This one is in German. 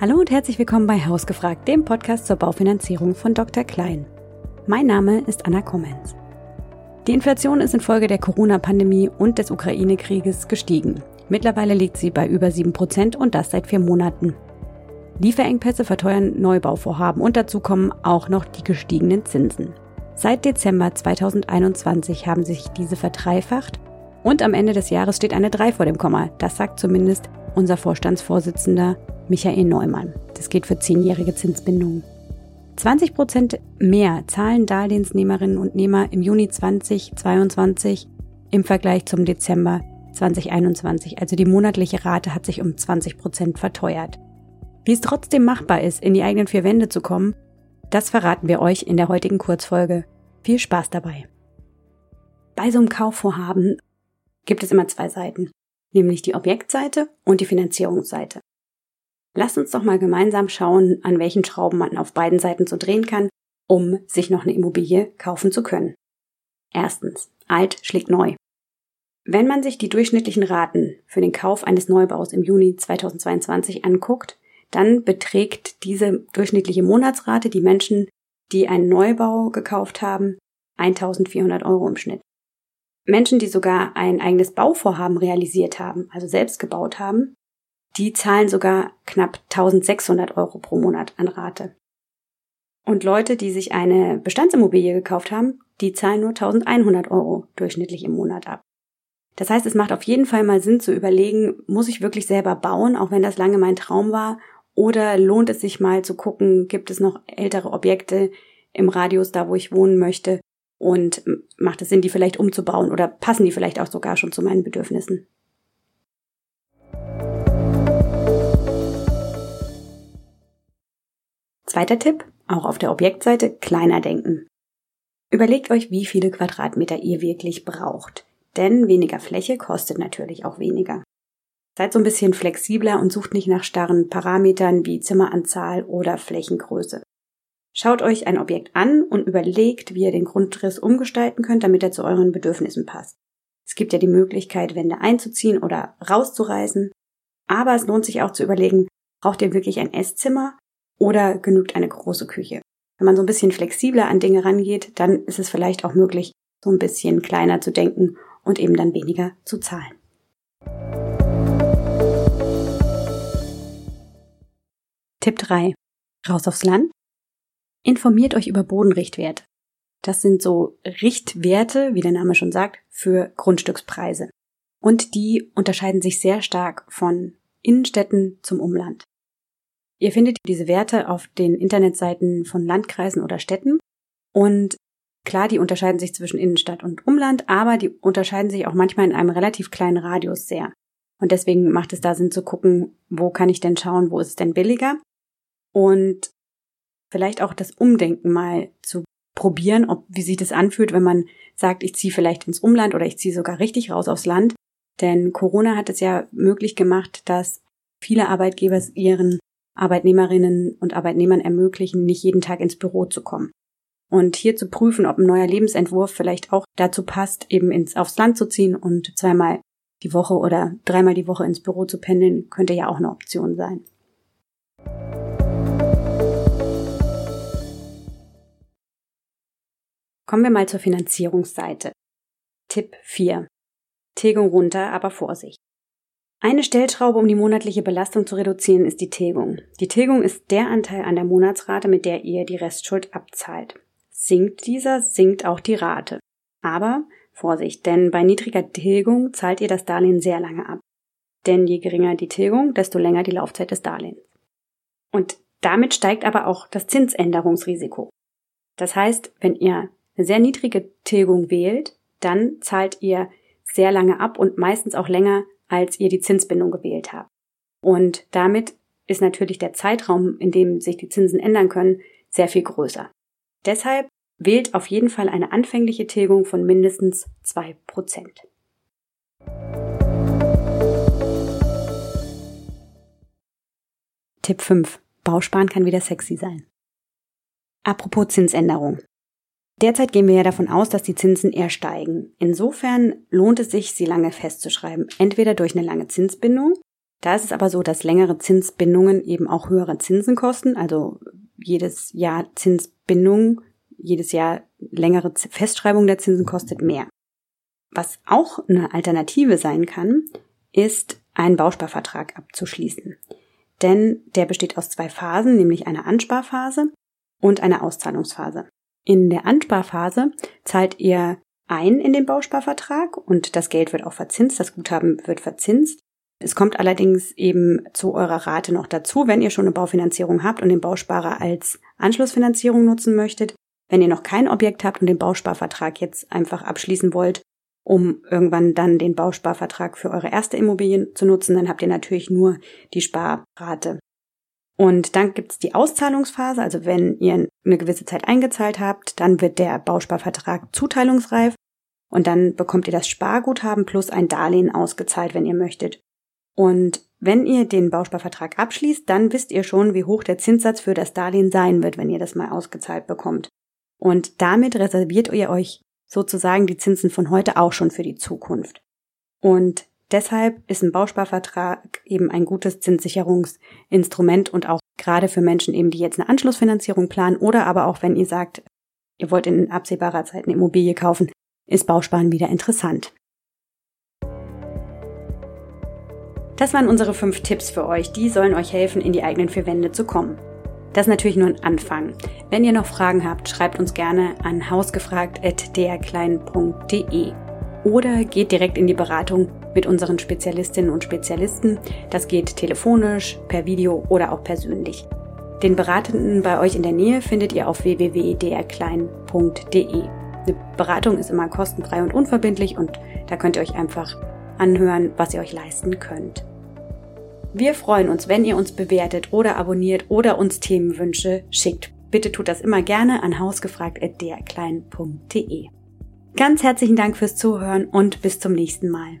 Hallo und herzlich willkommen bei Hausgefragt, dem Podcast zur Baufinanzierung von Dr. Klein. Mein Name ist Anna Kommens. Die Inflation ist infolge der Corona-Pandemie und des Ukraine-Krieges gestiegen. Mittlerweile liegt sie bei über 7% und das seit vier Monaten. Lieferengpässe verteuern Neubauvorhaben und dazu kommen auch noch die gestiegenen Zinsen. Seit Dezember 2021 haben sich diese verdreifacht und am Ende des Jahres steht eine 3 vor dem Komma. Das sagt zumindest unser Vorstandsvorsitzender Michael Neumann. Das geht für zehnjährige Zinsbindungen. 20 Prozent mehr zahlen Darlehensnehmerinnen und Nehmer im Juni 2022 im Vergleich zum Dezember 2021. Also die monatliche Rate hat sich um 20 Prozent verteuert. Wie es trotzdem machbar ist, in die eigenen vier Wände zu kommen, das verraten wir euch in der heutigen Kurzfolge. Viel Spaß dabei. Bei so einem Kaufvorhaben gibt es immer zwei Seiten, nämlich die Objektseite und die Finanzierungsseite. Lasst uns doch mal gemeinsam schauen, an welchen Schrauben man auf beiden Seiten so drehen kann, um sich noch eine Immobilie kaufen zu können. Erstens, alt schlägt neu. Wenn man sich die durchschnittlichen Raten für den Kauf eines Neubaus im Juni 2022 anguckt, dann beträgt diese durchschnittliche Monatsrate die Menschen, die einen Neubau gekauft haben, 1400 Euro im Schnitt. Menschen, die sogar ein eigenes Bauvorhaben realisiert haben, also selbst gebaut haben, die zahlen sogar knapp 1600 Euro pro Monat an Rate. Und Leute, die sich eine Bestandsimmobilie gekauft haben, die zahlen nur 1100 Euro durchschnittlich im Monat ab. Das heißt, es macht auf jeden Fall mal Sinn zu überlegen, muss ich wirklich selber bauen, auch wenn das lange mein Traum war, oder lohnt es sich mal zu gucken, gibt es noch ältere Objekte im Radius da, wo ich wohnen möchte und macht es Sinn, die vielleicht umzubauen oder passen die vielleicht auch sogar schon zu meinen Bedürfnissen? Zweiter Tipp, auch auf der Objektseite kleiner denken. Überlegt euch, wie viele Quadratmeter ihr wirklich braucht. Denn weniger Fläche kostet natürlich auch weniger. Seid so ein bisschen flexibler und sucht nicht nach starren Parametern wie Zimmeranzahl oder Flächengröße. Schaut euch ein Objekt an und überlegt, wie ihr den Grundriss umgestalten könnt, damit er zu euren Bedürfnissen passt. Es gibt ja die Möglichkeit, Wände einzuziehen oder rauszureißen. Aber es lohnt sich auch zu überlegen, braucht ihr wirklich ein Esszimmer oder genügt eine große Küche. Wenn man so ein bisschen flexibler an Dinge rangeht, dann ist es vielleicht auch möglich, so ein bisschen kleiner zu denken und eben dann weniger zu zahlen. Tipp 3. Raus aufs Land. Informiert euch über Bodenrichtwerte. Das sind so Richtwerte, wie der Name schon sagt, für Grundstückspreise. Und die unterscheiden sich sehr stark von Innenstädten zum Umland. Ihr findet diese Werte auf den Internetseiten von Landkreisen oder Städten. Und klar, die unterscheiden sich zwischen Innenstadt und Umland, aber die unterscheiden sich auch manchmal in einem relativ kleinen Radius sehr. Und deswegen macht es da Sinn zu gucken, wo kann ich denn schauen, wo ist es denn billiger? Und vielleicht auch das Umdenken mal zu probieren, ob wie sich das anfühlt, wenn man sagt, ich ziehe vielleicht ins Umland oder ich ziehe sogar richtig raus aufs Land. Denn Corona hat es ja möglich gemacht, dass viele Arbeitgeber ihren Arbeitnehmerinnen und Arbeitnehmern ermöglichen, nicht jeden Tag ins Büro zu kommen. Und hier zu prüfen, ob ein neuer Lebensentwurf vielleicht auch dazu passt, eben ins, aufs Land zu ziehen und zweimal die Woche oder dreimal die Woche ins Büro zu pendeln, könnte ja auch eine Option sein. Kommen wir mal zur Finanzierungsseite. Tipp 4. Tilgung runter, aber Vorsicht. Eine Stellschraube, um die monatliche Belastung zu reduzieren, ist die Tilgung. Die Tilgung ist der Anteil an der Monatsrate, mit der ihr die Restschuld abzahlt. Sinkt dieser, sinkt auch die Rate. Aber Vorsicht, denn bei niedriger Tilgung zahlt ihr das Darlehen sehr lange ab. Denn je geringer die Tilgung, desto länger die Laufzeit des Darlehens. Und damit steigt aber auch das Zinsänderungsrisiko. Das heißt, wenn ihr eine sehr niedrige Tilgung wählt, dann zahlt ihr sehr lange ab und meistens auch länger als ihr die Zinsbindung gewählt habt. Und damit ist natürlich der Zeitraum, in dem sich die Zinsen ändern können, sehr viel größer. Deshalb wählt auf jeden Fall eine anfängliche Tilgung von mindestens zwei Prozent. Tipp 5. Bausparen kann wieder sexy sein. Apropos Zinsänderung. Derzeit gehen wir ja davon aus, dass die Zinsen eher steigen. Insofern lohnt es sich, sie lange festzuschreiben. Entweder durch eine lange Zinsbindung Da ist es aber so, dass längere Zinsbindungen eben auch höhere Zinsen kosten. Also jedes Jahr Zinsbindung, jedes Jahr längere Festschreibung der Zinsen kostet mehr. Was auch eine Alternative sein kann, ist einen Bausparvertrag abzuschließen. Denn der besteht aus zwei Phasen, nämlich einer Ansparphase und einer Auszahlungsphase. In der Ansparphase zahlt ihr ein in den Bausparvertrag und das Geld wird auch verzinst, das Guthaben wird verzinst. Es kommt allerdings eben zu eurer Rate noch dazu, wenn ihr schon eine Baufinanzierung habt und den Bausparer als Anschlussfinanzierung nutzen möchtet. Wenn ihr noch kein Objekt habt und den Bausparvertrag jetzt einfach abschließen wollt, um irgendwann dann den Bausparvertrag für eure erste Immobilie zu nutzen, dann habt ihr natürlich nur die Sparrate. Und dann gibt's die Auszahlungsphase, also wenn ihr eine gewisse Zeit eingezahlt habt, dann wird der Bausparvertrag zuteilungsreif und dann bekommt ihr das Sparguthaben plus ein Darlehen ausgezahlt, wenn ihr möchtet. Und wenn ihr den Bausparvertrag abschließt, dann wisst ihr schon, wie hoch der Zinssatz für das Darlehen sein wird, wenn ihr das mal ausgezahlt bekommt. Und damit reserviert ihr euch sozusagen die Zinsen von heute auch schon für die Zukunft. Und deshalb ist ein Bausparvertrag eben ein gutes Zinssicherungsinstrument und auch gerade für Menschen eben, die jetzt eine Anschlussfinanzierung planen oder aber auch wenn ihr sagt, ihr wollt in absehbarer Zeit eine Immobilie kaufen, ist Bausparen wieder interessant. Das waren unsere fünf Tipps für euch. Die sollen euch helfen, in die eigenen vier Wände zu kommen. Das ist natürlich nur ein Anfang. Wenn ihr noch Fragen habt, schreibt uns gerne an hausgefragt.derklein.de oder geht direkt in die Beratung mit unseren Spezialistinnen und Spezialisten. Das geht telefonisch, per Video oder auch persönlich. Den Beratenden bei euch in der Nähe findet ihr auf www.drklein.de. Eine Beratung ist immer kostenfrei und unverbindlich und da könnt ihr euch einfach anhören, was ihr euch leisten könnt. Wir freuen uns, wenn ihr uns bewertet oder abonniert oder uns Themenwünsche schickt. Bitte tut das immer gerne an hausgefragt.derklein.de. Ganz herzlichen Dank fürs Zuhören und bis zum nächsten Mal.